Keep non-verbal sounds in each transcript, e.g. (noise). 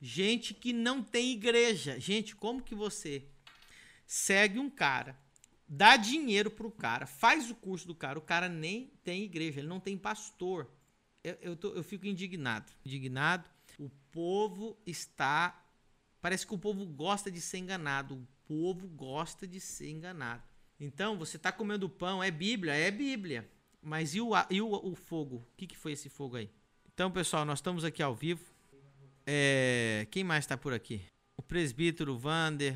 Gente que não tem igreja. Gente, como que você segue um cara, dá dinheiro pro cara, faz o curso do cara, o cara nem tem igreja, ele não tem pastor. Eu, eu, tô, eu fico indignado. Indignado. O povo está. Parece que o povo gosta de ser enganado. O povo gosta de ser enganado. Então, você está comendo pão, é Bíblia? É Bíblia. Mas e o, e o, o fogo? O que, que foi esse fogo aí? Então, pessoal, nós estamos aqui ao vivo. É, quem mais está por aqui? O presbítero Vander.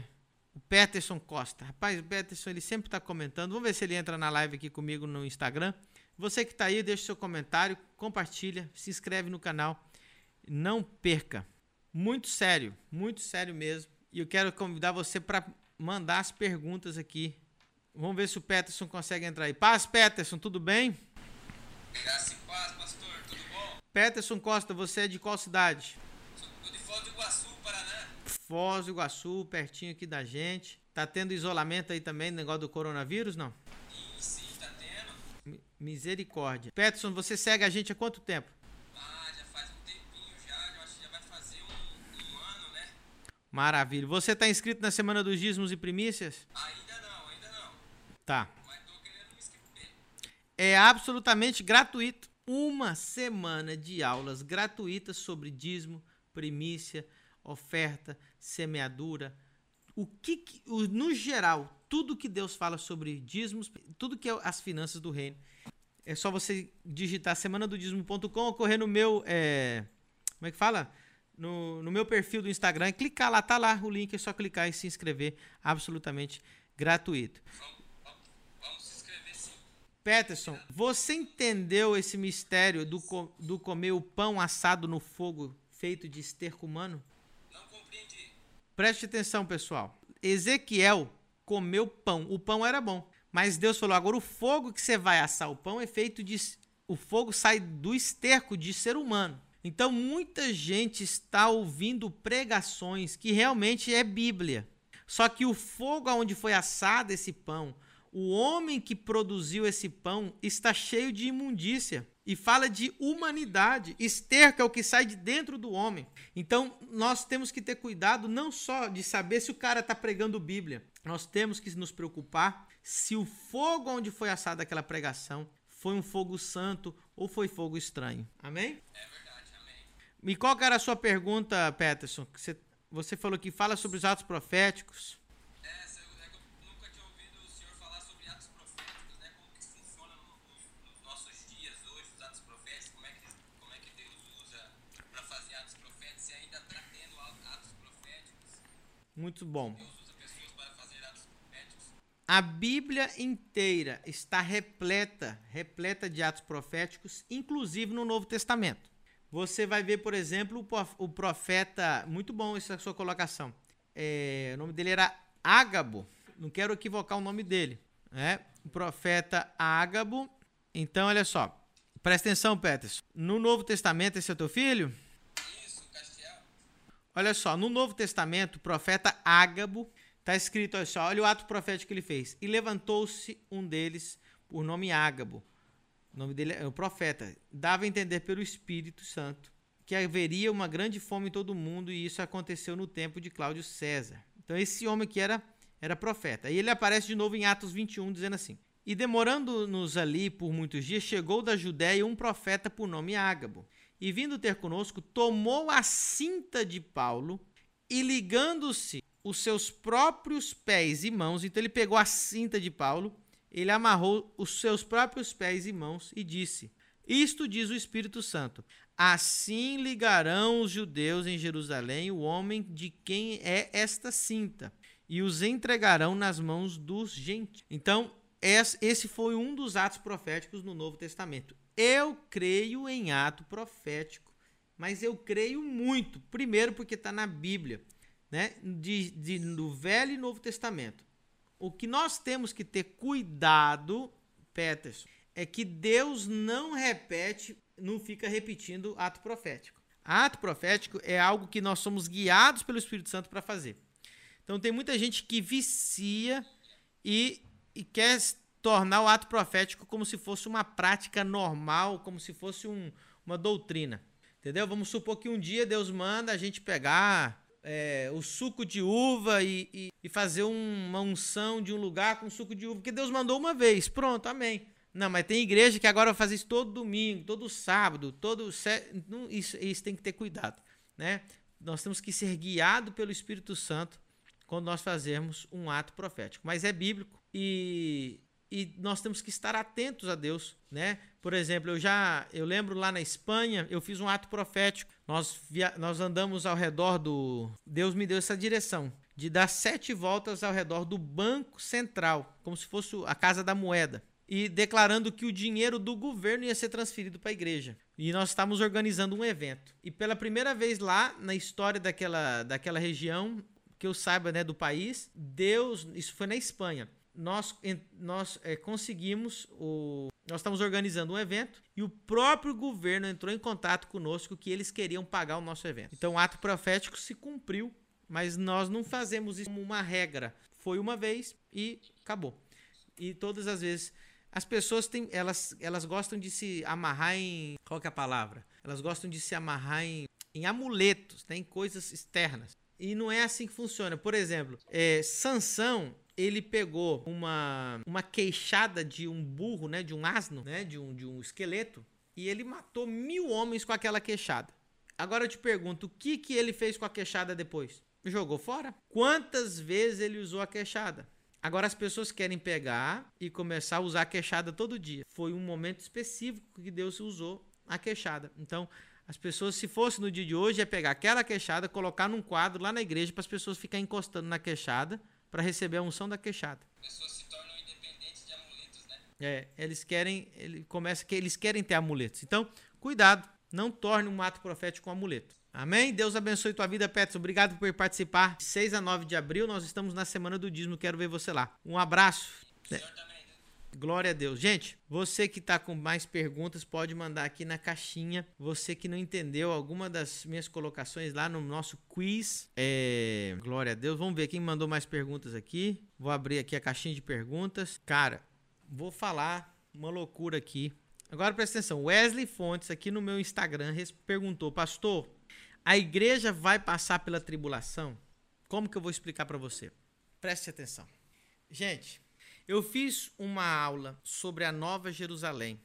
O Peterson Costa. Rapaz, o Peterson ele sempre está comentando. Vamos ver se ele entra na live aqui comigo no Instagram. Você que está aí, deixa seu comentário, compartilha, se inscreve no canal. Não perca. Muito sério, muito sério mesmo. E eu quero convidar você para mandar as perguntas aqui. Vamos ver se o Peterson consegue entrar aí. Paz, Peterson, tudo bem? Graça e paz, pastor, tudo bom? Peterson Costa, você é de qual cidade? Sou de Foz do Iguaçu, Paraná. Foz do Iguaçu, pertinho aqui da gente. Tá tendo isolamento aí também, negócio do coronavírus, não? Sim, sim, tá tendo. Misericórdia. Peterson, você segue a gente há quanto tempo? Ah, já faz um tempinho já, eu acho que já vai fazer um, um ano, né? Maravilha. Você está inscrito na Semana dos Dízimos e Primícias? Ainda não, ainda não. Tá. Mas tô querendo me inscrever. É absolutamente gratuito. Uma semana de aulas gratuitas sobre dízimo, primícia, oferta, semeadura. O que, que o- no geral, tudo que Deus fala sobre dízimos, tudo que é as finanças do reino. É só você digitar semana do dízimo.com ou correr no meu. é, como é que fala? No, no meu perfil do Instagram e clicar lá, tá lá o link, é só clicar e se inscrever. Absolutamente gratuito. Vamos, vamos, vamos se inscrever sim. Peterson, você entendeu esse mistério do, do comer o pão assado no fogo feito de esterco humano? Preste atenção, pessoal. Ezequiel comeu pão. O pão era bom. Mas Deus falou: agora o fogo que você vai assar o pão é feito de. O fogo sai do esterco de ser humano. Então muita gente está ouvindo pregações que realmente é Bíblia. Só que o fogo aonde foi assado esse pão, o homem que produziu esse pão está cheio de imundícia e fala de humanidade. Esterco é o que sai de dentro do homem. Então nós temos que ter cuidado não só de saber se o cara está pregando Bíblia, nós temos que nos preocupar se o fogo onde foi assada aquela pregação foi um fogo santo ou foi fogo estranho. Amém? É verdade, amém. E qual era a sua pergunta, Peterson? Você falou que fala sobre os atos proféticos. Muito bom. A Bíblia inteira está repleta, repleta de atos proféticos, inclusive no Novo Testamento. Você vai ver, por exemplo, o profeta. Muito bom essa sua colocação. É, o nome dele era Ágabo. Não quero equivocar o nome dele. Né? O profeta Ágabo. Então, olha só. Presta atenção, Peterson. No Novo Testamento, esse é o teu filho? Olha só, no Novo Testamento, o profeta Ágabo, está escrito, olha só, olha o ato profético que ele fez. E levantou-se um deles, por nome Ágabo. O nome dele é o profeta. Dava a entender pelo Espírito Santo que haveria uma grande fome em todo o mundo e isso aconteceu no tempo de Cláudio César. Então esse homem aqui era, era profeta. E ele aparece de novo em Atos 21, dizendo assim: E demorando-nos ali por muitos dias, chegou da Judéia um profeta por nome Ágabo. E vindo ter conosco, tomou a cinta de Paulo e ligando-se os seus próprios pés e mãos, então ele pegou a cinta de Paulo, ele amarrou os seus próprios pés e mãos e disse: Isto diz o Espírito Santo: Assim ligarão os judeus em Jerusalém o homem de quem é esta cinta, e os entregarão nas mãos dos gentios. Então, es- esse foi um dos atos proféticos no Novo Testamento. Eu creio em ato profético, mas eu creio muito. Primeiro, porque está na Bíblia, né? De, de, do Velho e Novo Testamento. O que nós temos que ter cuidado, Peterson, é que Deus não repete, não fica repetindo ato profético. Ato profético é algo que nós somos guiados pelo Espírito Santo para fazer. Então tem muita gente que vicia e, e quer tornar o ato profético como se fosse uma prática normal, como se fosse um- uma doutrina. Entendeu? Vamos supor que um dia Deus manda a gente pegar é, o suco de uva e, e, e, fazer uma unção de um lugar com suco de uva, porque Deus mandou uma vez. Pronto, amém. Não, mas tem igreja que agora fazer isso todo domingo, todo sábado, todo. Isso, isso tem que ter cuidado. Né? Nós temos que ser guiados pelo Espírito Santo quando nós fazemos um ato profético. Mas é bíblico e, e nós temos que estar atentos a Deus, né? Por exemplo, eu já eu lembro lá na Espanha, eu fiz um ato profético. Nós via, nós andamos ao redor do Deus me deu essa direção de dar sete voltas ao redor do Banco Central, como se fosse a casa da moeda e declarando que o dinheiro do governo ia ser transferido para a igreja. E nós estávamos organizando um evento. E pela primeira vez lá na história daquela, daquela região, que eu saiba, né, do país, Deus, isso foi na Espanha. Nós, nós é, conseguimos o nós estamos organizando um evento e o próprio governo entrou em contato conosco que eles queriam pagar o nosso evento. Então o ato profético se cumpriu, mas nós não fazemos isso como uma regra. Foi uma vez e acabou. E todas as vezes as pessoas têm, elas, elas gostam de se amarrar em. Qual é a palavra? Elas gostam de se amarrar em, em amuletos, né? em coisas externas. E não é assim que funciona. Por exemplo, é, Sansão, ele pegou uma, uma queixada de um burro, né? De um asno, né? De um, de um esqueleto. E ele matou mil homens com aquela queixada. Agora eu te pergunto, o que, que ele fez com a queixada depois? Jogou fora? Quantas vezes ele usou a queixada? Agora as pessoas querem pegar e começar a usar a queixada todo dia. Foi um momento específico que Deus usou a queixada. Então, as pessoas, se fosse no dia de hoje, é pegar aquela queixada, colocar num quadro lá na igreja para as pessoas ficarem encostando na queixada para receber a unção da queixada. As pessoas se tornam independentes de amuletos, né? É, eles querem, ele começa que eles querem ter amuletos. Então, cuidado, não torne um ato profético um amuleto. Amém? Deus abençoe tua vida, Petros. Obrigado por participar. 6 a 9 de abril, nós estamos na semana do dízimo. Quero ver você lá. Um abraço. O? Glória a Deus. Gente, você que está com mais perguntas, pode mandar aqui na caixinha. Você que não entendeu alguma das minhas colocações lá no nosso quiz. É... Glória a Deus. Vamos ver quem mandou mais perguntas aqui. Vou abrir aqui a caixinha de perguntas. Cara, vou falar uma loucura aqui. Agora presta atenção. Wesley Fontes, aqui no meu Instagram, perguntou: Pastor, a igreja vai passar pela tribulação? Como que eu vou explicar para você? Preste atenção. Gente, eu fiz uma aula sobre a Nova Jerusalém,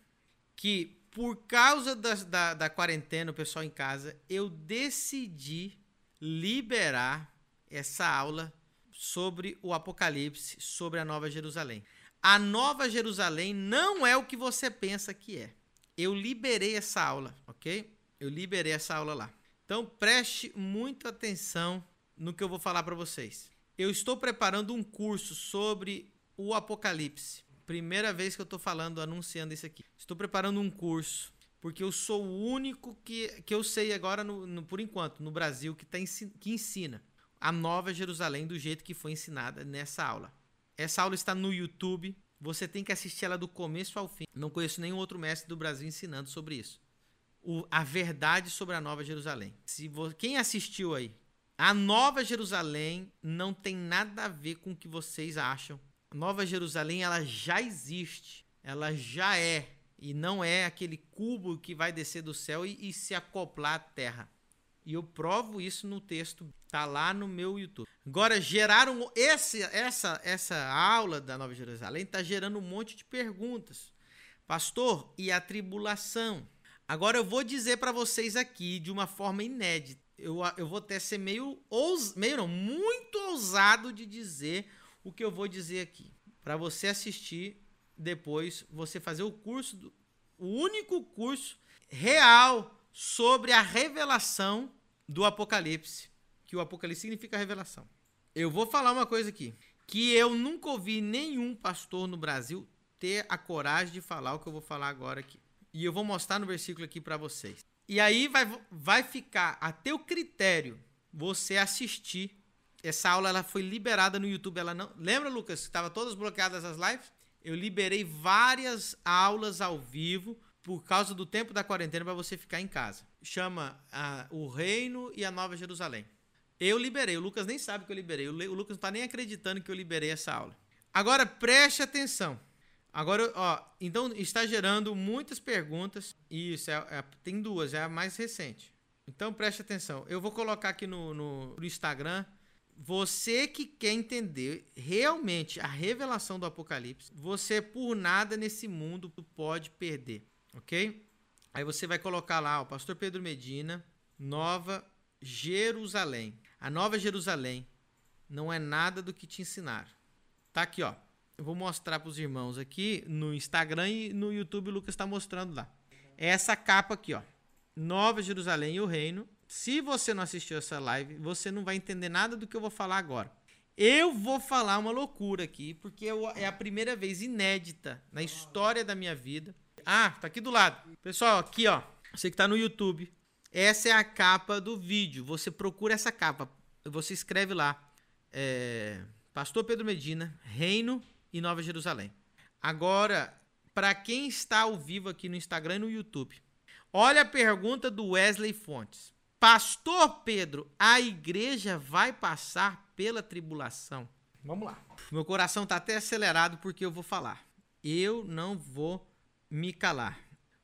que por causa da, da, da quarentena, o pessoal em casa, eu decidi liberar essa aula sobre o Apocalipse, sobre a Nova Jerusalém. A Nova Jerusalém não é o que você pensa que é. Eu liberei essa aula, ok? Eu liberei essa aula lá. Então preste muita atenção no que eu vou falar para vocês. Eu estou preparando um curso sobre o Apocalipse. Primeira vez que eu estou falando, anunciando isso aqui. Estou preparando um curso porque eu sou o único que, que eu sei agora, no, no por enquanto, no Brasil, que, tá, que ensina a Nova Jerusalém do jeito que foi ensinada nessa aula. Essa aula está no YouTube. Você tem que assistir ela do começo ao fim. Não conheço nenhum outro mestre do Brasil ensinando sobre isso o, a verdade sobre a Nova Jerusalém. Se vo, quem assistiu aí, a Nova Jerusalém não tem nada a ver com o que vocês acham. Nova Jerusalém ela já existe, ela já é e não é aquele cubo que vai descer do céu e, e se acoplar à terra. E eu provo isso no texto, tá lá no meu YouTube. Agora geraram esse, essa essa aula da Nova Jerusalém tá gerando um monte de perguntas. Pastor, e a tribulação? Agora eu vou dizer para vocês aqui de uma forma inédita. Eu, eu vou até ser meio, ous, meio não, muito ousado de dizer o que eu vou dizer aqui. Para você assistir depois, você fazer o curso, do, o único curso real sobre a revelação do Apocalipse. Que o Apocalipse significa revelação. Eu vou falar uma coisa aqui. Que eu nunca ouvi nenhum pastor no Brasil ter a coragem de falar o que eu vou falar agora aqui. E eu vou mostrar no versículo aqui para vocês. E aí vai, vai ficar a teu critério você assistir. Essa aula ela foi liberada no YouTube. Ela não. Lembra, Lucas, que estava todas bloqueadas as lives? Eu liberei várias aulas ao vivo por causa do tempo da quarentena para você ficar em casa. Chama a, o Reino e a Nova Jerusalém. Eu liberei, o Lucas nem sabe que eu liberei. O, Lucas não está nem acreditando que eu liberei essa aula. Agora preste atenção. Agora, ó, então está gerando muitas perguntas. Isso é, é, tem duas, é a mais recente. Então preste atenção. Eu vou colocar aqui no, no, no Instagram. Você que quer entender realmente a revelação do Apocalipse, você por nada nesse mundo pode perder, ok? Aí você vai colocar lá, o Pastor Pedro Medina, Nova Jerusalém. A Nova Jerusalém não é nada do que te ensinaram. Tá aqui, ó. Eu vou mostrar para os irmãos aqui no Instagram e no YouTube o Lucas está mostrando lá. É essa capa aqui, ó. Nova Jerusalém e o Reino. Se você não assistiu essa live, você não vai entender nada do que eu vou falar agora. Eu vou falar uma loucura aqui, porque é a primeira vez inédita na história da minha vida. Ah, tá aqui do lado. Pessoal, aqui ó, você que tá no YouTube, essa é a capa do vídeo. Você procura essa capa, você escreve lá, é, Pastor Pedro Medina, Reino e Nova Jerusalém. Agora, para quem está ao vivo aqui no Instagram e no YouTube, olha a pergunta do Wesley Fontes. Pastor Pedro, a igreja vai passar pela tribulação? Vamos lá. Meu coração está até acelerado porque eu vou falar. Eu não vou me calar.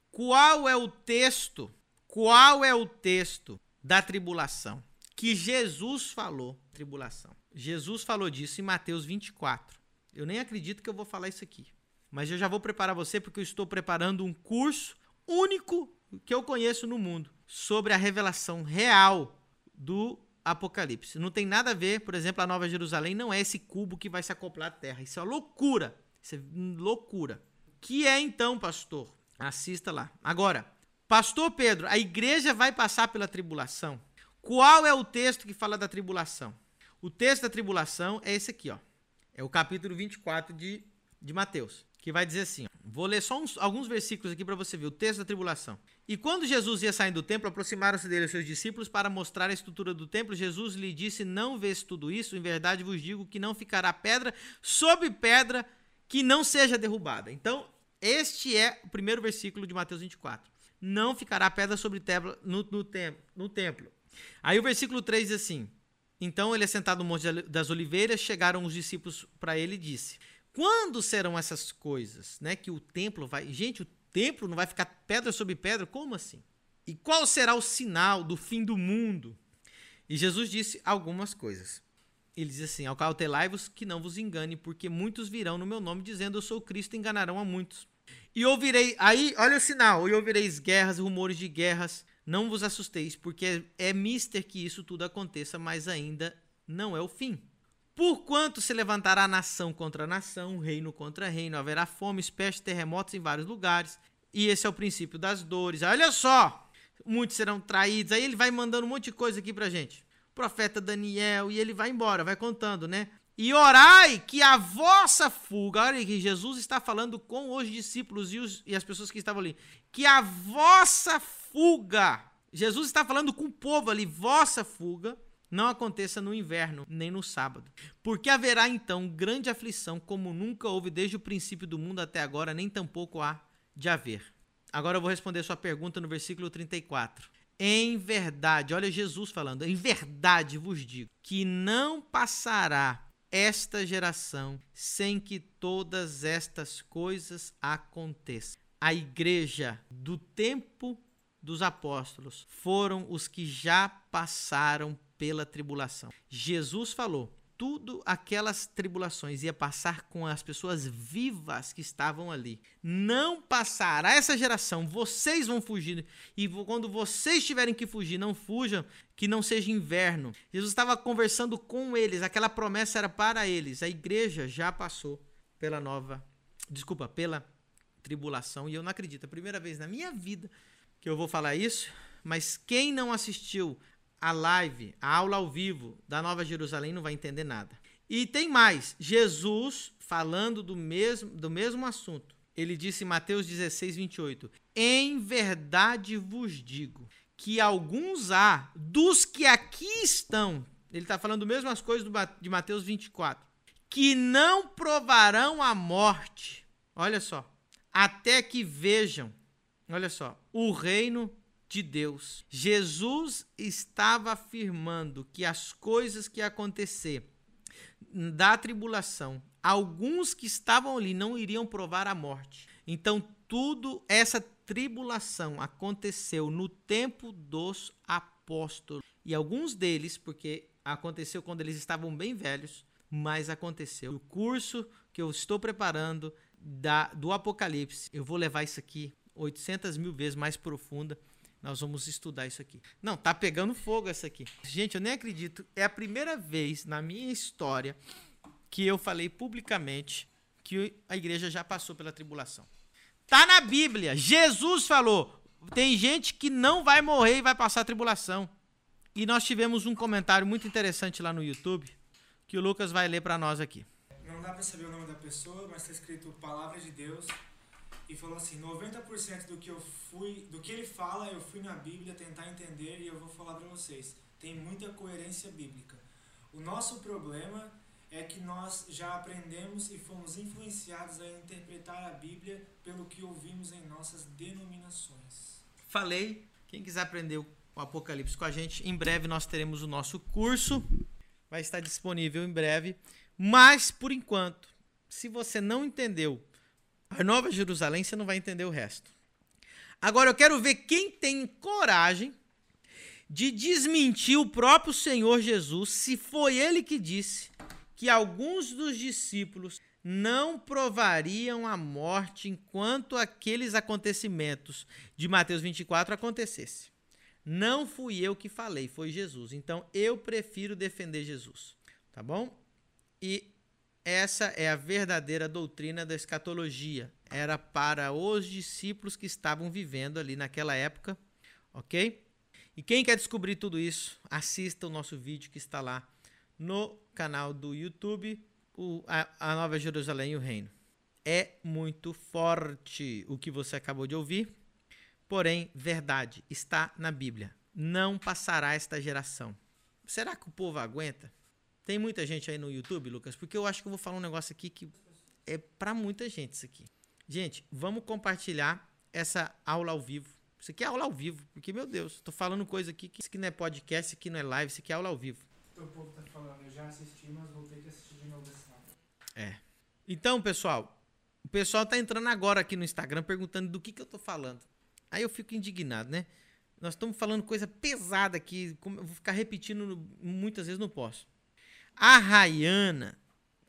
Qual é o texto? Qual é o texto da tribulação que Jesus falou? Tribulação. Jesus falou disso em Mateus 24. Eu nem acredito que eu vou falar isso aqui. Mas eu já vou preparar você porque eu estou preparando um curso único que eu conheço no mundo sobre a revelação real do Apocalipse. Não tem nada a ver, por exemplo, a Nova Jerusalém não é esse cubo que vai se acoplar à terra. Isso é loucura. Isso é loucura. Que é então, pastor? Assista lá. Agora, pastor Pedro, a igreja vai passar pela tribulação. Qual é o texto que fala da tribulação? O texto da tribulação é esse aqui, ó. É o capítulo 24 de, de Mateus, que vai dizer assim: vou ler só uns, alguns versículos aqui para você ver o texto da tribulação. E quando Jesus ia saindo do templo, aproximaram-se dele os seus discípulos para mostrar a estrutura do templo. Jesus lhe disse: Não vês tudo isso? Em verdade vos digo que não ficará pedra sobre pedra que não seja derrubada. Então, este é o primeiro versículo de Mateus 24. Não ficará pedra sobre pedra no, no, tem, no templo. Aí o versículo 3 diz assim: então ele, assentado no Monte das Oliveiras, chegaram os discípulos para ele e disse: Quando serão essas coisas? Né? Que o templo vai. Gente, o templo não vai ficar pedra sobre pedra? Como assim? E qual será o sinal do fim do mundo? E Jesus disse algumas coisas. Ele diz assim: Acautelai-vos que não vos engane, porque muitos virão no meu nome dizendo eu sou Cristo e enganarão a muitos. E ouvirei, aí, olha o sinal, e ouvireis guerras, rumores de guerras, não vos assusteis, porque é, é mister que isso tudo aconteça, mas ainda não é o fim. Porquanto se levantará nação contra nação, reino contra reino, haverá fome, pestes, terremotos em vários lugares, e esse é o princípio das dores. Olha só, muitos serão traídos. Aí ele vai mandando um monte de coisa aqui pra gente. O profeta Daniel, e ele vai embora, vai contando, né? E orai que a vossa fuga, olha que Jesus está falando com os discípulos e, os, e as pessoas que estavam ali, que a vossa fuga, Jesus está falando com o povo ali, vossa fuga, não aconteça no inverno, nem no sábado. Porque haverá então grande aflição, como nunca houve desde o princípio do mundo até agora, nem tampouco há de haver. Agora eu vou responder sua pergunta no versículo 34. Em verdade, olha Jesus falando, em verdade vos digo que não passará esta geração sem que todas estas coisas aconteçam. A igreja do tempo dos apóstolos foram os que já passaram pela tribulação. Jesus falou: tudo aquelas tribulações ia passar com as pessoas vivas que estavam ali. Não passará essa geração, vocês vão fugir. E quando vocês tiverem que fugir, não fujam, que não seja inverno. Jesus estava conversando com eles, aquela promessa era para eles. A igreja já passou pela nova, desculpa, pela tribulação. E eu não acredito, é a primeira vez na minha vida que eu vou falar isso, mas quem não assistiu a live, a aula ao vivo da Nova Jerusalém não vai entender nada. E tem mais, Jesus falando do mesmo, do mesmo assunto. Ele disse em Mateus 16, 28: Em verdade vos digo que alguns há dos que aqui estão, ele está falando as mesmas coisas de Mateus 24, que não provarão a morte, olha só, até que vejam Olha só, o reino de Deus. Jesus estava afirmando que as coisas que acontecer da tribulação, alguns que estavam ali não iriam provar a morte. Então, tudo essa tribulação aconteceu no tempo dos apóstolos. E alguns deles, porque aconteceu quando eles estavam bem velhos, mas aconteceu. O curso que eu estou preparando da, do Apocalipse, eu vou levar isso aqui 800 mil vezes mais profunda. Nós vamos estudar isso aqui. Não, tá pegando fogo essa aqui. Gente, eu nem acredito. É a primeira vez na minha história que eu falei publicamente que a igreja já passou pela tribulação. Tá na Bíblia. Jesus falou: tem gente que não vai morrer e vai passar a tribulação. E nós tivemos um comentário muito interessante lá no YouTube que o Lucas vai ler para nós aqui. Não dá para saber o nome da pessoa, mas está escrito Palavra de Deus e falou assim: 90% do que eu fui, do que ele fala, eu fui na Bíblia tentar entender e eu vou falar para vocês. Tem muita coerência bíblica. O nosso problema é que nós já aprendemos e fomos influenciados a interpretar a Bíblia pelo que ouvimos em nossas denominações. Falei, quem quiser aprender o Apocalipse com a gente, em breve nós teremos o nosso curso. Vai estar disponível em breve. Mas, por enquanto, se você não entendeu a Nova Jerusalém, você não vai entender o resto. Agora eu quero ver quem tem coragem de desmentir o próprio Senhor Jesus, se foi ele que disse que alguns dos discípulos não provariam a morte enquanto aqueles acontecimentos de Mateus 24 acontecessem. Não fui eu que falei, foi Jesus. Então eu prefiro defender Jesus, tá bom? E essa é a verdadeira doutrina da escatologia. Era para os discípulos que estavam vivendo ali naquela época, ok? E quem quer descobrir tudo isso, assista o nosso vídeo que está lá no canal do YouTube, o, a, a Nova Jerusalém e o Reino. É muito forte o que você acabou de ouvir, porém, verdade, está na Bíblia. Não passará esta geração. Será que o povo aguenta? Tem muita gente aí no YouTube, Lucas, porque eu acho que eu vou falar um negócio aqui que é para muita gente isso aqui. Gente, vamos compartilhar essa aula ao vivo. Isso aqui é aula ao vivo, porque, meu Deus, tô falando coisa aqui que isso aqui não é podcast, isso aqui não é live, isso aqui é aula ao vivo. O povo tá falando, eu já assisti, mas vou ter que assistir de novo aula. É. Então, pessoal, o pessoal tá entrando agora aqui no Instagram perguntando do que, que eu tô falando. Aí eu fico indignado, né? Nós estamos falando coisa pesada aqui, eu vou ficar repetindo muitas vezes, não posso. A Rayana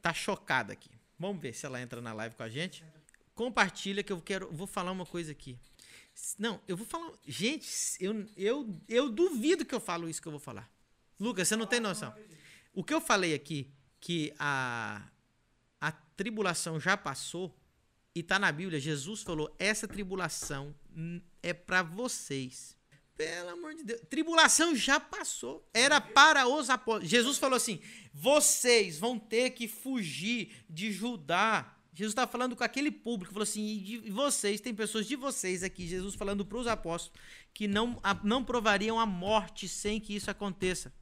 tá chocada aqui. Vamos ver se ela entra na live com a gente. Compartilha que eu quero, vou falar uma coisa aqui. Não, eu vou falar. Gente, eu, eu, eu duvido que eu falo isso que eu vou falar. Lucas, você não tem noção. O que eu falei aqui, que a, a tribulação já passou, e tá na Bíblia, Jesus falou: essa tribulação é para vocês. Pelo amor de Deus. Tribulação já passou. Era para os apóstolos. Jesus falou assim: vocês vão ter que fugir de Judá. Jesus está falando com aquele público, falou assim: e vocês, tem pessoas de vocês aqui, Jesus falando para os apóstolos, que não, não provariam a morte sem que isso aconteça.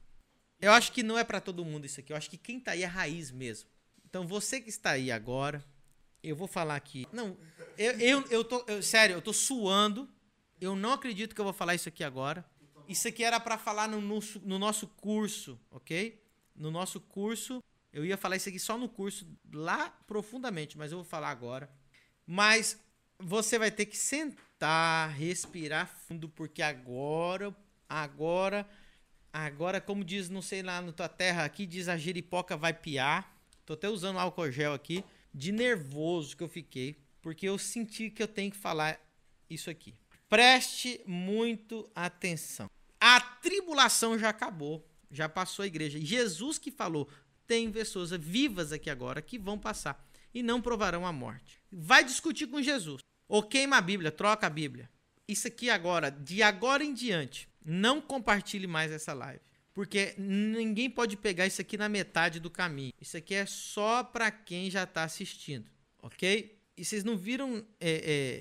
Eu acho que não é para todo mundo isso aqui. Eu acho que quem está aí é raiz mesmo. Então você que está aí agora, eu vou falar aqui. Não, eu, eu, eu tô. Eu, sério, eu tô suando eu não acredito que eu vou falar isso aqui agora. Isso aqui era para falar no, no, no, nosso curso, ok? No nosso curso, eu ia falar isso aqui só no curso, lá profundamente, mas eu vou falar agora. Mas você vai ter que sentar, respirar fundo, porque agora, agora, agora, como diz, não sei lá na tua terra, aqui diz a jeripoca vai piar. Tô até usando álcool gel aqui, de nervoso que eu fiquei, porque eu senti que eu tenho que falar isso aqui. Preste muito atenção. A tribulação já acabou, já passou a igreja. Jesus que falou: tem pessoas vivas aqui agora que vão passar e não provarão a morte. Vai discutir com Jesus. Ou queima a Bíblia, troca a Bíblia. Isso aqui agora, de agora em diante, não compartilhe mais essa live. Porque ninguém pode pegar isso aqui na metade do caminho. Isso aqui é só para quem já está assistindo, ok? E vocês não viram é,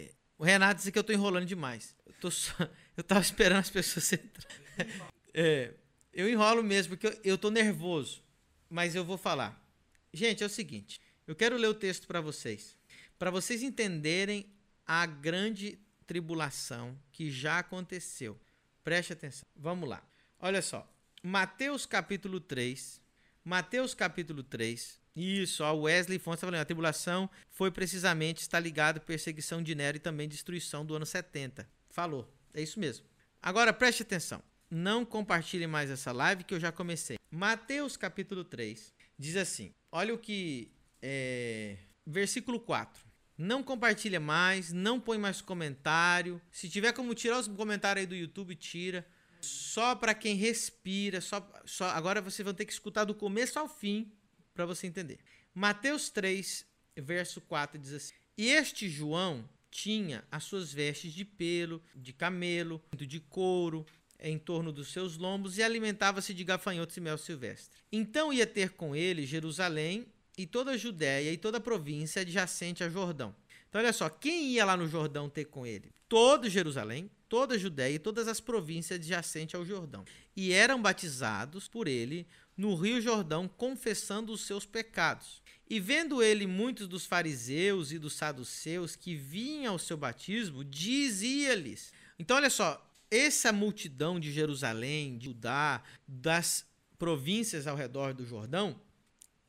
é, o Renato disse que eu tô enrolando demais. Eu, tô só, (laughs) eu tava esperando as pessoas (laughs) entrarem. É, eu enrolo mesmo, porque eu, eu tô nervoso. Mas eu vou falar. Gente, é o seguinte. Eu quero ler o texto para vocês. Para vocês entenderem a grande tribulação que já aconteceu. Preste atenção. Vamos lá. Olha só. Mateus capítulo 3. Mateus capítulo 3, isso, a Wesley Fontes está falando, a tribulação foi precisamente, está ligado à perseguição de Nero e também destruição do ano 70. Falou, é isso mesmo. Agora preste atenção. não compartilhe mais essa live que eu já comecei. Mateus capítulo 3 diz assim: olha o que. É, versículo 4. Não compartilha mais, não põe mais comentário. Se tiver como tirar os comentários aí do YouTube, tira. Só para quem respira, só, só agora vocês vão ter que escutar do começo ao fim para você entender. Mateus 3, verso 4 diz assim: E este João tinha as suas vestes de pelo, de camelo, de couro, em torno dos seus lombos e alimentava-se de gafanhotos e mel silvestre. Então ia ter com ele Jerusalém e toda a Judéia e toda a província adjacente a Jordão. Então, olha só, quem ia lá no Jordão ter com ele? Todo Jerusalém, toda a Judéia e todas as províncias adjacentes ao Jordão. E eram batizados por ele no Rio Jordão, confessando os seus pecados. E vendo ele muitos dos fariseus e dos saduceus que vinham ao seu batismo, dizia-lhes. Então, olha só, essa multidão de Jerusalém, de Judá, das províncias ao redor do Jordão,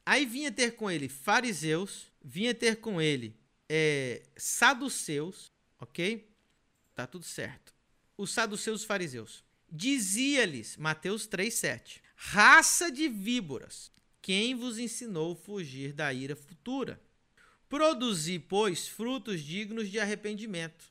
Aí vinha ter com ele fariseus, vinha ter com ele é, saduceus, ok? Tá tudo certo. Os saduceus e os fariseus. Dizia-lhes, Mateus 3,7: Raça de víboras, quem vos ensinou fugir da ira futura? Produzi, pois, frutos dignos de arrependimento,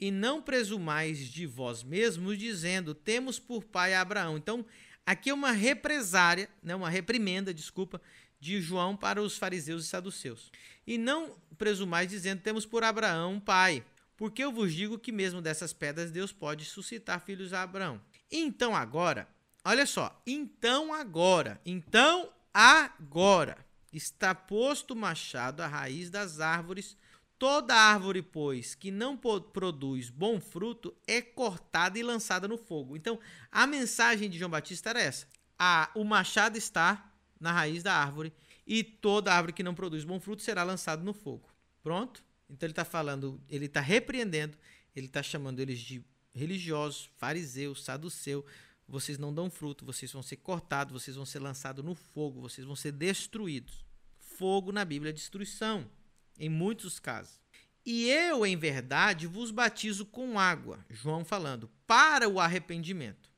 e não presumais de vós mesmos, dizendo: Temos por pai Abraão. Então, aqui é uma represária, né, uma reprimenda, desculpa, de João para os fariseus e saduceus. E não presumais dizendo: temos por Abraão um pai. Porque eu vos digo que mesmo dessas pedras Deus pode suscitar filhos a Abraão. Então agora, olha só, então agora, então agora está posto o machado à raiz das árvores. Toda árvore, pois, que não produz bom fruto é cortada e lançada no fogo. Então, a mensagem de João Batista era essa: a, o machado está na raiz da árvore, e toda árvore que não produz bom fruto será lançado no fogo. Pronto? Então ele está falando, ele está repreendendo, ele está chamando eles de religiosos, fariseus, saduceu. Vocês não dão fruto, vocês vão ser cortados, vocês vão ser lançados no fogo, vocês vão ser destruídos. Fogo na Bíblia é destruição, em muitos casos. E eu, em verdade, vos batizo com água, João falando, para o arrependimento.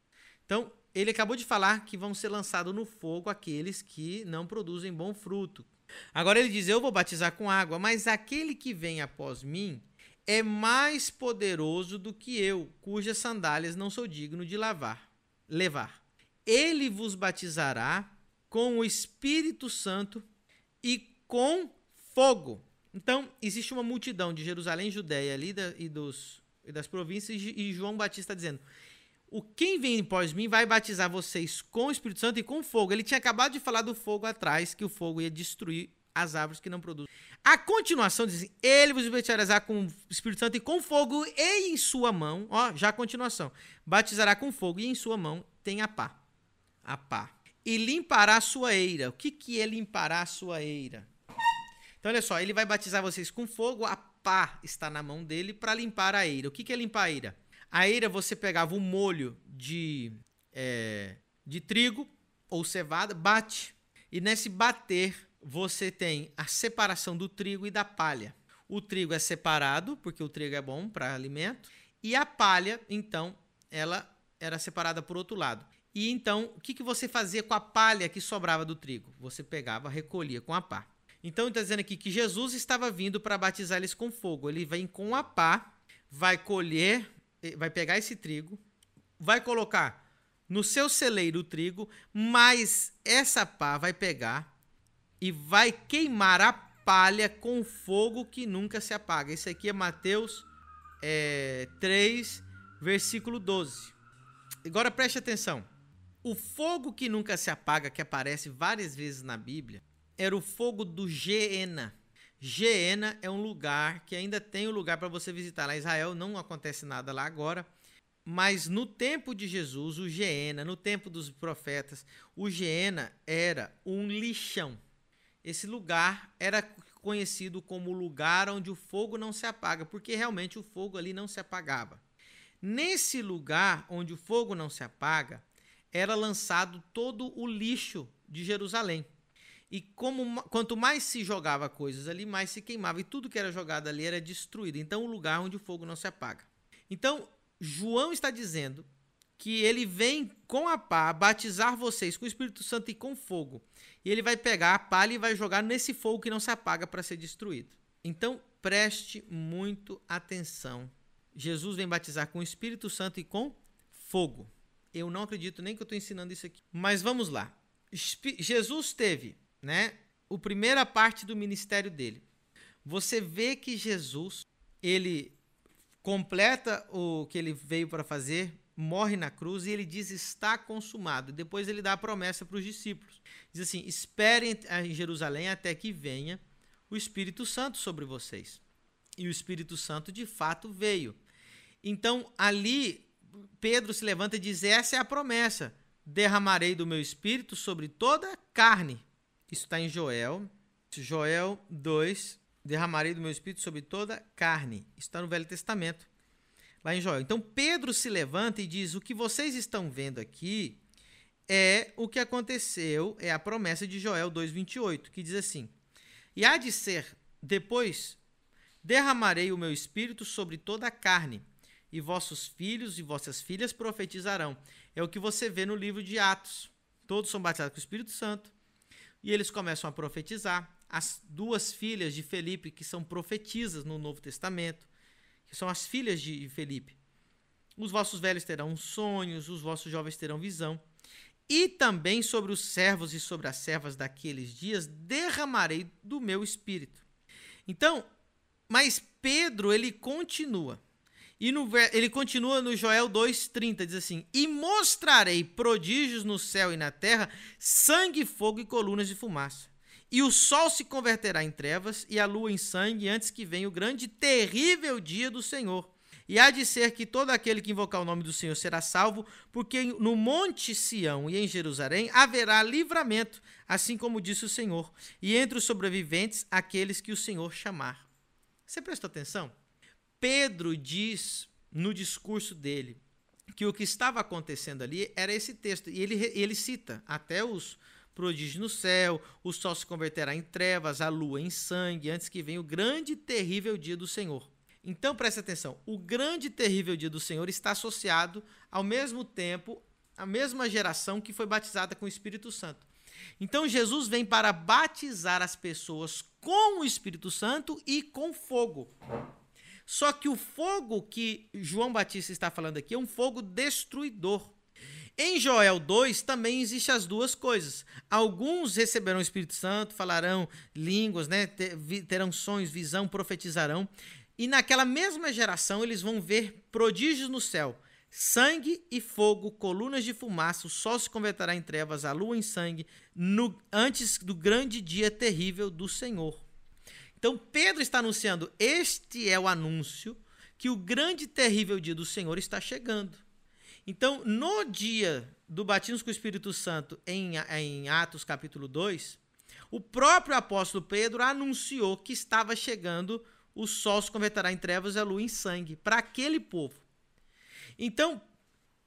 Então, ele acabou de falar que vão ser lançados no fogo aqueles que não produzem bom fruto. Agora ele diz: Eu vou batizar com água, mas aquele que vem após mim é mais poderoso do que eu, cujas sandálias não sou digno de lavar, levar. Ele vos batizará com o Espírito Santo e com fogo. Então, existe uma multidão de Jerusalém, Judéia ali da, e, dos, e das províncias, e João Batista dizendo: o quem vem após mim vai batizar vocês com o Espírito Santo e com fogo. Ele tinha acabado de falar do fogo atrás, que o fogo ia destruir as árvores que não produzem. A continuação diz assim, ele vos batizará com o Espírito Santo e com fogo e em sua mão, ó, já a continuação, batizará com fogo e em sua mão tem a pá. A pá. E limpará a sua eira. O que, que é limpará a sua eira? Então, olha só, ele vai batizar vocês com fogo, a pá está na mão dele para limpar a eira. O que, que é limpar a eira? A eira você pegava o molho de, é, de trigo ou cevada, bate. E nesse bater você tem a separação do trigo e da palha. O trigo é separado, porque o trigo é bom para alimento, e a palha, então, ela era separada por outro lado. E então, o que, que você fazia com a palha que sobrava do trigo? Você pegava, recolhia com a pá. Então, está dizendo aqui que Jesus estava vindo para batizar eles com fogo. Ele vem com a pá, vai colher vai pegar esse trigo, vai colocar no seu celeiro o trigo, mas essa pá vai pegar e vai queimar a palha com fogo que nunca se apaga. Esse aqui é Mateus é, 3, versículo 12. Agora preste atenção. O fogo que nunca se apaga, que aparece várias vezes na Bíblia, era o fogo do Geena. Geena é um lugar que ainda tem um lugar para você visitar. Lá em Israel não acontece nada lá agora, mas no tempo de Jesus, o Geena, no tempo dos profetas, o Geena era um lixão. Esse lugar era conhecido como o lugar onde o fogo não se apaga, porque realmente o fogo ali não se apagava. Nesse lugar onde o fogo não se apaga, era lançado todo o lixo de Jerusalém. E como, quanto mais se jogava coisas ali, mais se queimava. E tudo que era jogado ali era destruído. Então, o lugar onde o fogo não se apaga. Então, João está dizendo que ele vem com a pá batizar vocês com o Espírito Santo e com fogo. E ele vai pegar a palha e vai jogar nesse fogo que não se apaga para ser destruído. Então, preste muito atenção. Jesus vem batizar com o Espírito Santo e com fogo. Eu não acredito nem que eu estou ensinando isso aqui. Mas vamos lá. Jesus teve, né, a primeira parte do ministério dele. Você vê que Jesus, ele completa o que ele veio para fazer, morre na cruz e ele diz está consumado. Depois ele dá a promessa para os discípulos. Diz assim: "Esperem em Jerusalém até que venha o Espírito Santo sobre vocês". E o Espírito Santo de fato veio. Então, ali Pedro se levanta e diz: "Essa é a promessa: derramarei do meu espírito sobre toda a carne". Isso está em Joel, Joel 2, derramarei do meu espírito sobre toda a carne. Isso está no Velho Testamento lá em Joel. Então Pedro se levanta e diz: O que vocês estão vendo aqui é o que aconteceu, é a promessa de Joel 2,28, que diz assim: E há de ser depois derramarei o meu espírito sobre toda a carne, e vossos filhos e vossas filhas profetizarão. É o que você vê no livro de Atos. Todos são batizados com o Espírito Santo e eles começam a profetizar. As duas filhas de Felipe, que são profetisas no Novo Testamento, que são as filhas de Felipe. Os vossos velhos terão sonhos, os vossos jovens terão visão. E também sobre os servos e sobre as servas daqueles dias derramarei do meu espírito. Então, mas Pedro, ele continua. E no, ele continua no Joel 2,30, diz assim: E mostrarei prodígios no céu e na terra, sangue, fogo e colunas de fumaça. E o sol se converterá em trevas e a lua em sangue antes que venha o grande e terrível dia do Senhor. E há de ser que todo aquele que invocar o nome do Senhor será salvo, porque no monte Sião e em Jerusalém haverá livramento, assim como disse o Senhor, e entre os sobreviventes aqueles que o Senhor chamar. Você prestou atenção? Pedro diz no discurso dele que o que estava acontecendo ali era esse texto, e ele, ele cita até os prodígio no céu, o sol se converterá em trevas, a lua em sangue, antes que venha o grande e terrível dia do Senhor. Então preste atenção, o grande e terrível dia do Senhor está associado ao mesmo tempo à mesma geração que foi batizada com o Espírito Santo. Então Jesus vem para batizar as pessoas com o Espírito Santo e com fogo. Só que o fogo que João Batista está falando aqui é um fogo destruidor. Em Joel 2 também existem as duas coisas. Alguns receberão o Espírito Santo, falarão línguas, né, terão sonhos, visão, profetizarão. E naquela mesma geração eles vão ver prodígios no céu: sangue e fogo, colunas de fumaça, o sol se converterá em trevas, a lua em sangue, no, antes do grande dia terrível do Senhor. Então Pedro está anunciando: este é o anúncio que o grande terrível dia do Senhor está chegando. Então, no dia do batismo com o Espírito Santo, em, em Atos capítulo 2, o próprio apóstolo Pedro anunciou que estava chegando o sol se converterá em trevas e a lua em sangue para aquele povo. Então,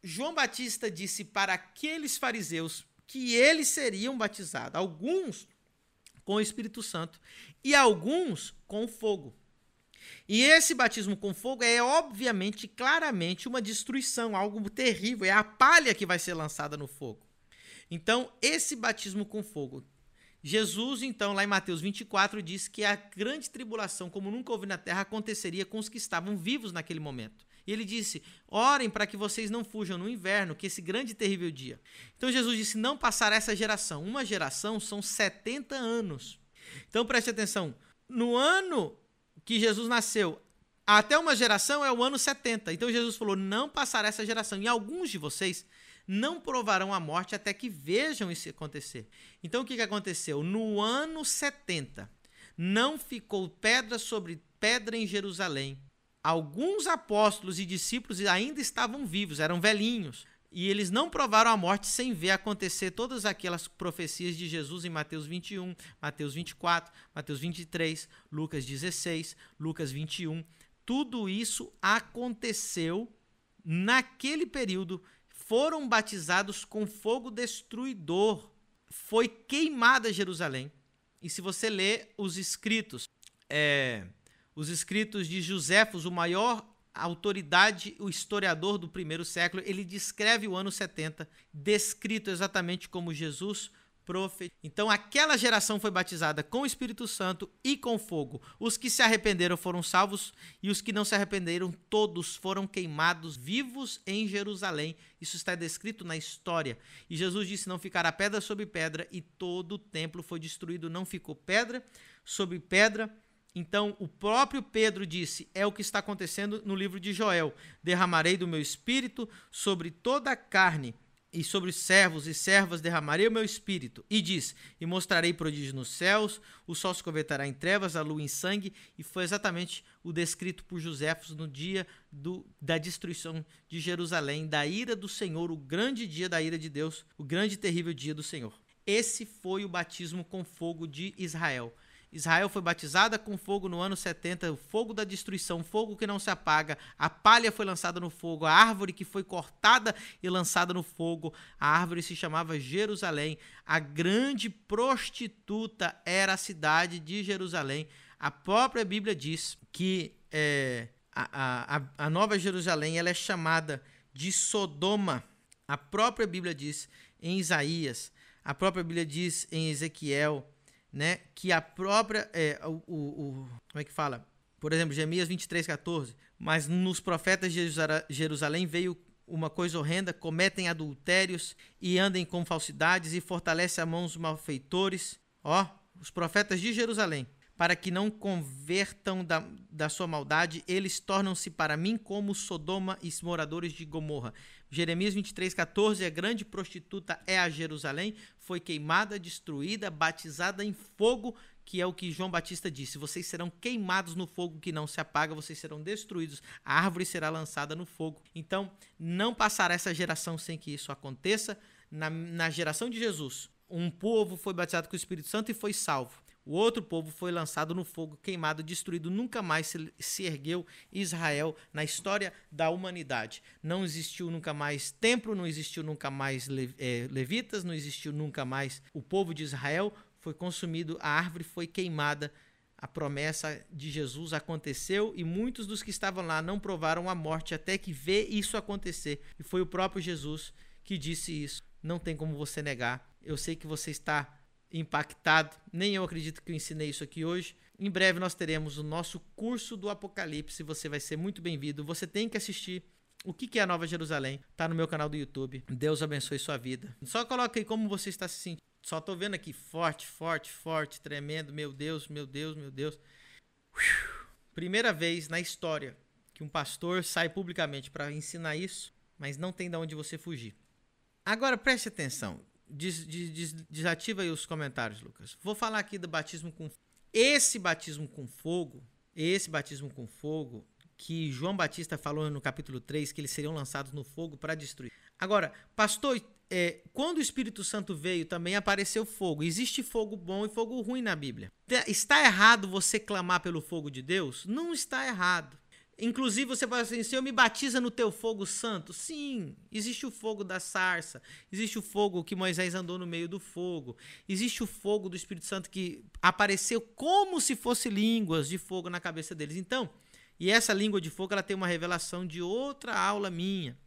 João Batista disse para aqueles fariseus que eles seriam batizados, alguns com o Espírito Santo e alguns com fogo. E esse batismo com fogo é obviamente, claramente, uma destruição, algo terrível, é a palha que vai ser lançada no fogo. Então, esse batismo com fogo. Jesus, então, lá em Mateus 24, diz que a grande tribulação, como nunca houve na terra, aconteceria com os que estavam vivos naquele momento. E ele disse: Orem para que vocês não fujam no inverno, que esse grande e terrível dia. Então Jesus disse: Não passará essa geração. Uma geração são 70 anos. Então preste atenção: no ano que Jesus nasceu até uma geração é o ano 70. Então Jesus falou: não passará essa geração. E alguns de vocês não provarão a morte até que vejam isso acontecer. Então o que, que aconteceu? No ano 70, não ficou pedra sobre pedra em Jerusalém. Alguns apóstolos e discípulos ainda estavam vivos, eram velhinhos. E eles não provaram a morte sem ver acontecer todas aquelas profecias de Jesus em Mateus 21, Mateus 24, Mateus 23, Lucas 16, Lucas 21. Tudo isso aconteceu naquele período. Foram batizados com fogo destruidor. Foi queimada Jerusalém. E se você ler os escritos, é, os escritos de Joséfos, o maior autoridade, o historiador do primeiro século, ele descreve o ano 70, descrito exatamente como Jesus profeta. Então aquela geração foi batizada com o Espírito Santo e com fogo. Os que se arrependeram foram salvos e os que não se arrependeram, todos foram queimados vivos em Jerusalém. Isso está descrito na história. E Jesus disse: Não ficará pedra sobre pedra, e todo o templo foi destruído. Não ficou pedra sobre pedra. Então, o próprio Pedro disse: É o que está acontecendo no livro de Joel: Derramarei do meu espírito sobre toda a carne e sobre os servos e servas derramarei o meu espírito. E diz: E mostrarei prodígio nos céus, o sol se converterá em trevas, a lua em sangue. E foi exatamente o descrito por Joséfos no dia do, da destruição de Jerusalém, da ira do Senhor, o grande dia da ira de Deus, o grande e terrível dia do Senhor. Esse foi o batismo com fogo de Israel. Israel foi batizada com fogo no ano 70, o fogo da destruição, fogo que não se apaga. A palha foi lançada no fogo, a árvore que foi cortada e lançada no fogo. A árvore se chamava Jerusalém. A grande prostituta era a cidade de Jerusalém. A própria Bíblia diz que é, a, a, a Nova Jerusalém ela é chamada de Sodoma. A própria Bíblia diz em Isaías, a própria Bíblia diz em Ezequiel né? Que a própria. É, o, o, como é que fala? Por exemplo, Jeremias 23, 14. Mas nos profetas de Jerusalém veio uma coisa horrenda: cometem adultérios e andem com falsidades e fortalece a mão os malfeitores. Ó, os profetas de Jerusalém para que não convertam da, da sua maldade, eles tornam-se para mim como Sodoma e moradores de Gomorra. Jeremias 23, 14, a grande prostituta é a Jerusalém, foi queimada, destruída, batizada em fogo, que é o que João Batista disse: vocês serão queimados no fogo que não se apaga, vocês serão destruídos, a árvore será lançada no fogo. Então, não passará essa geração sem que isso aconteça. Na, na geração de Jesus, um povo foi batizado com o Espírito Santo e foi salvo. O outro povo foi lançado no fogo, queimado, destruído. Nunca mais se, se, ergueu Israel na história da humanidade. Não existiu nunca mais templo, não existiu nunca mais é, levitas, não existiu nunca mais o povo de Israel. Foi consumido, a árvore foi queimada. A promessa de Jesus aconteceu e muitos dos que estavam lá não provaram a morte até que vê isso acontecer. E foi o próprio Jesus que disse isso. Não tem como você negar. Eu sei que você está impactado. Nem eu acredito que eu ensinei isso aqui hoje. Em breve nós teremos o nosso curso do Apocalipse. Você vai ser muito bem-vindo. Você tem que assistir. O que é a Nova Jerusalém? Tá no meu canal do YouTube. Deus abençoe sua vida. Só coloca aí como você está se sentindo. Só tô vendo aqui forte, forte, forte, tremendo. Meu Deus, meu Deus, meu Deus. Primeira vez na história que um pastor sai publicamente para ensinar isso, mas não tem de onde você fugir. Agora preste atenção. Des, des, desativa aí os comentários, Lucas. Vou falar aqui do batismo com esse batismo com fogo, esse batismo com fogo que João Batista falou no capítulo 3 que eles seriam lançados no fogo para destruir. Agora, pastor, é, quando o Espírito Santo veio, também apareceu fogo. Existe fogo bom e fogo ruim na Bíblia. Está errado você clamar pelo fogo de Deus? Não está errado. Inclusive, você pode assim, Senhor, me batiza no teu fogo santo. Sim, existe o fogo da sarça, existe o fogo que Moisés andou no meio do fogo, existe o fogo do Espírito Santo que apareceu como se fosse línguas de fogo na cabeça deles. Então, e essa língua de fogo, ela tem uma revelação de outra aula minha.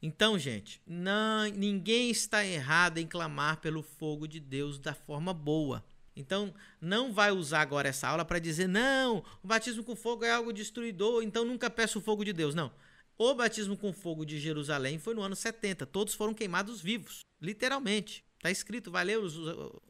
Então, gente, não, ninguém está errado em clamar pelo fogo de Deus da forma boa. Então, não vai usar agora essa aula para dizer, não, o batismo com fogo é algo destruidor, então nunca peço o fogo de Deus. Não. O batismo com fogo de Jerusalém foi no ano 70. Todos foram queimados vivos, literalmente. Está escrito, vai ler os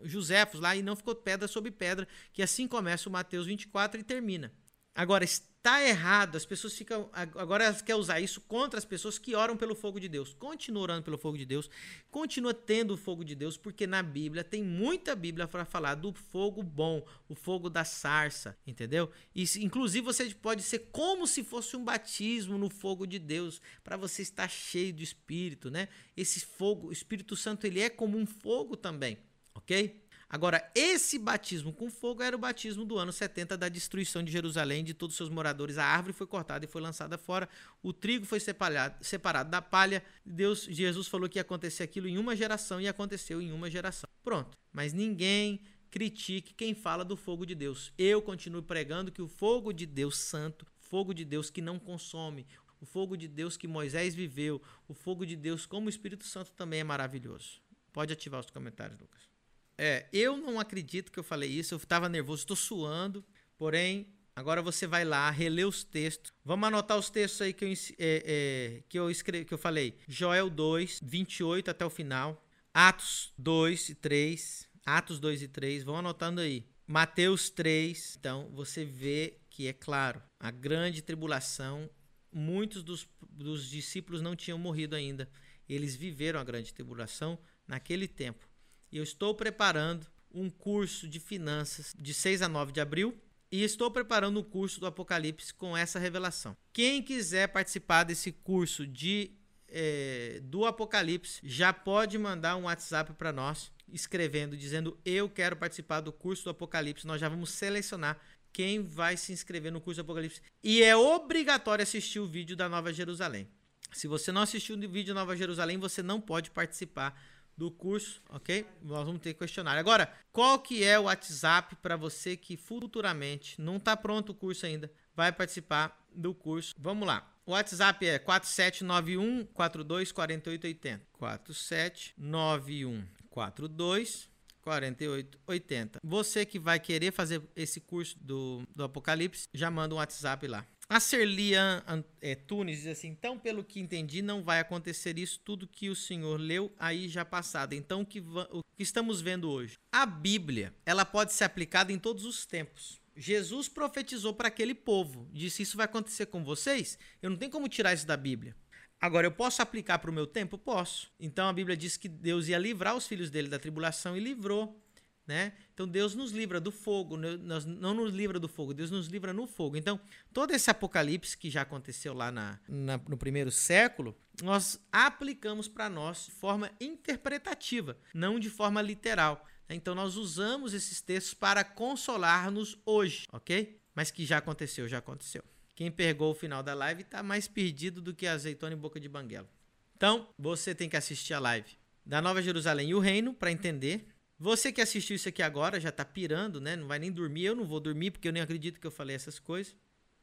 Joséfos lá e não ficou pedra sobre pedra, que assim começa o Mateus 24 e termina. Agora, Tá errado, as pessoas ficam. Agora elas querem usar isso contra as pessoas que oram pelo fogo de Deus. Continua orando pelo fogo de Deus, continua tendo o fogo de Deus, porque na Bíblia tem muita Bíblia para falar do fogo bom, o fogo da sarça, entendeu? E inclusive você pode ser como se fosse um batismo no fogo de Deus, para você estar cheio do Espírito, né? Esse fogo, o Espírito Santo, ele é como um fogo também, ok? Agora, esse batismo com fogo era o batismo do ano 70 da destruição de Jerusalém, de todos os seus moradores. A árvore foi cortada e foi lançada fora, o trigo foi separado, separado da palha. Deus, Jesus falou que ia acontecer aquilo em uma geração e aconteceu em uma geração. Pronto. Mas ninguém critique quem fala do fogo de Deus. Eu continuo pregando que o fogo de Deus santo, fogo de Deus que não consome, o fogo de Deus que Moisés viveu, o fogo de Deus como o Espírito Santo também é maravilhoso. Pode ativar os comentários, Lucas. É, eu não acredito que eu falei isso, eu estava nervoso, estou suando, porém, agora você vai lá, reler os textos. Vamos anotar os textos aí que eu, é, é, que eu, escrevi, que eu falei. Joel 2, 28 até o final. Atos 2 e 3. Atos 2 e 3. Vão anotando aí. Mateus 3. Então, você vê que é claro, a grande tribulação, muitos dos, dos discípulos não tinham morrido ainda. Eles viveram a grande tribulação naquele tempo. E eu estou preparando um curso de finanças de 6 a 9 de abril e estou preparando o um curso do Apocalipse com essa revelação. Quem quiser participar desse curso de é, do Apocalipse já pode mandar um WhatsApp para nós escrevendo dizendo eu quero participar do curso do Apocalipse. Nós já vamos selecionar quem vai se inscrever no curso do Apocalipse. E é obrigatório assistir o vídeo da Nova Jerusalém. Se você não assistiu o vídeo da Nova Jerusalém, você não pode participar do curso, ok? Nós vamos ter questionário. Agora, qual que é o WhatsApp para você que futuramente não está pronto o curso ainda, vai participar do curso? Vamos lá. O WhatsApp é 4791 42 4880. 4791 42 4880. Você que vai querer fazer esse curso do, do Apocalipse, já manda um WhatsApp lá. A Serlian é, Tunes diz assim: então, pelo que entendi, não vai acontecer isso tudo que o senhor leu aí já passado. Então, o que, o que estamos vendo hoje? A Bíblia, ela pode ser aplicada em todos os tempos. Jesus profetizou para aquele povo, disse: Isso vai acontecer com vocês? Eu não tenho como tirar isso da Bíblia. Agora, eu posso aplicar para o meu tempo? Posso. Então a Bíblia diz que Deus ia livrar os filhos dele da tribulação e livrou. Né? Então Deus nos livra do fogo, nós não nos livra do fogo, Deus nos livra no fogo. Então, todo esse apocalipse que já aconteceu lá na, na no primeiro século, nós aplicamos para nós de forma interpretativa, não de forma literal. Então, nós usamos esses textos para consolar-nos hoje, ok? Mas que já aconteceu, já aconteceu. Quem pegou o final da live está mais perdido do que azeitona em boca de banguela. Então, você tem que assistir a live da Nova Jerusalém e o Reino para entender. Você que assistiu isso aqui agora já está pirando, né? Não vai nem dormir. Eu não vou dormir porque eu nem acredito que eu falei essas coisas.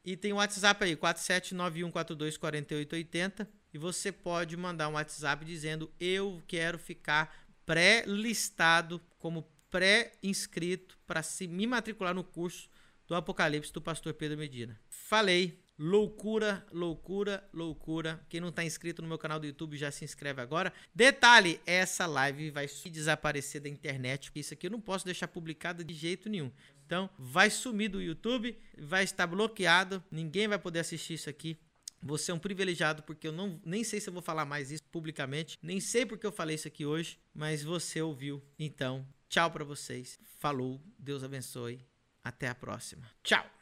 E tem o WhatsApp aí, 4791424880. E você pode mandar um WhatsApp dizendo: Eu quero ficar pré-listado como pré-inscrito para se me matricular no curso do Apocalipse do pastor Pedro Medina. Falei. Loucura, loucura, loucura. Quem não está inscrito no meu canal do YouTube já se inscreve agora. Detalhe: essa live vai desaparecer da internet, isso aqui eu não posso deixar publicado de jeito nenhum. Então, vai sumir do YouTube, vai estar bloqueado, ninguém vai poder assistir isso aqui. Você é um privilegiado porque eu não nem sei se eu vou falar mais isso publicamente, nem sei porque eu falei isso aqui hoje, mas você ouviu. Então, tchau para vocês. Falou, Deus abençoe. Até a próxima. Tchau.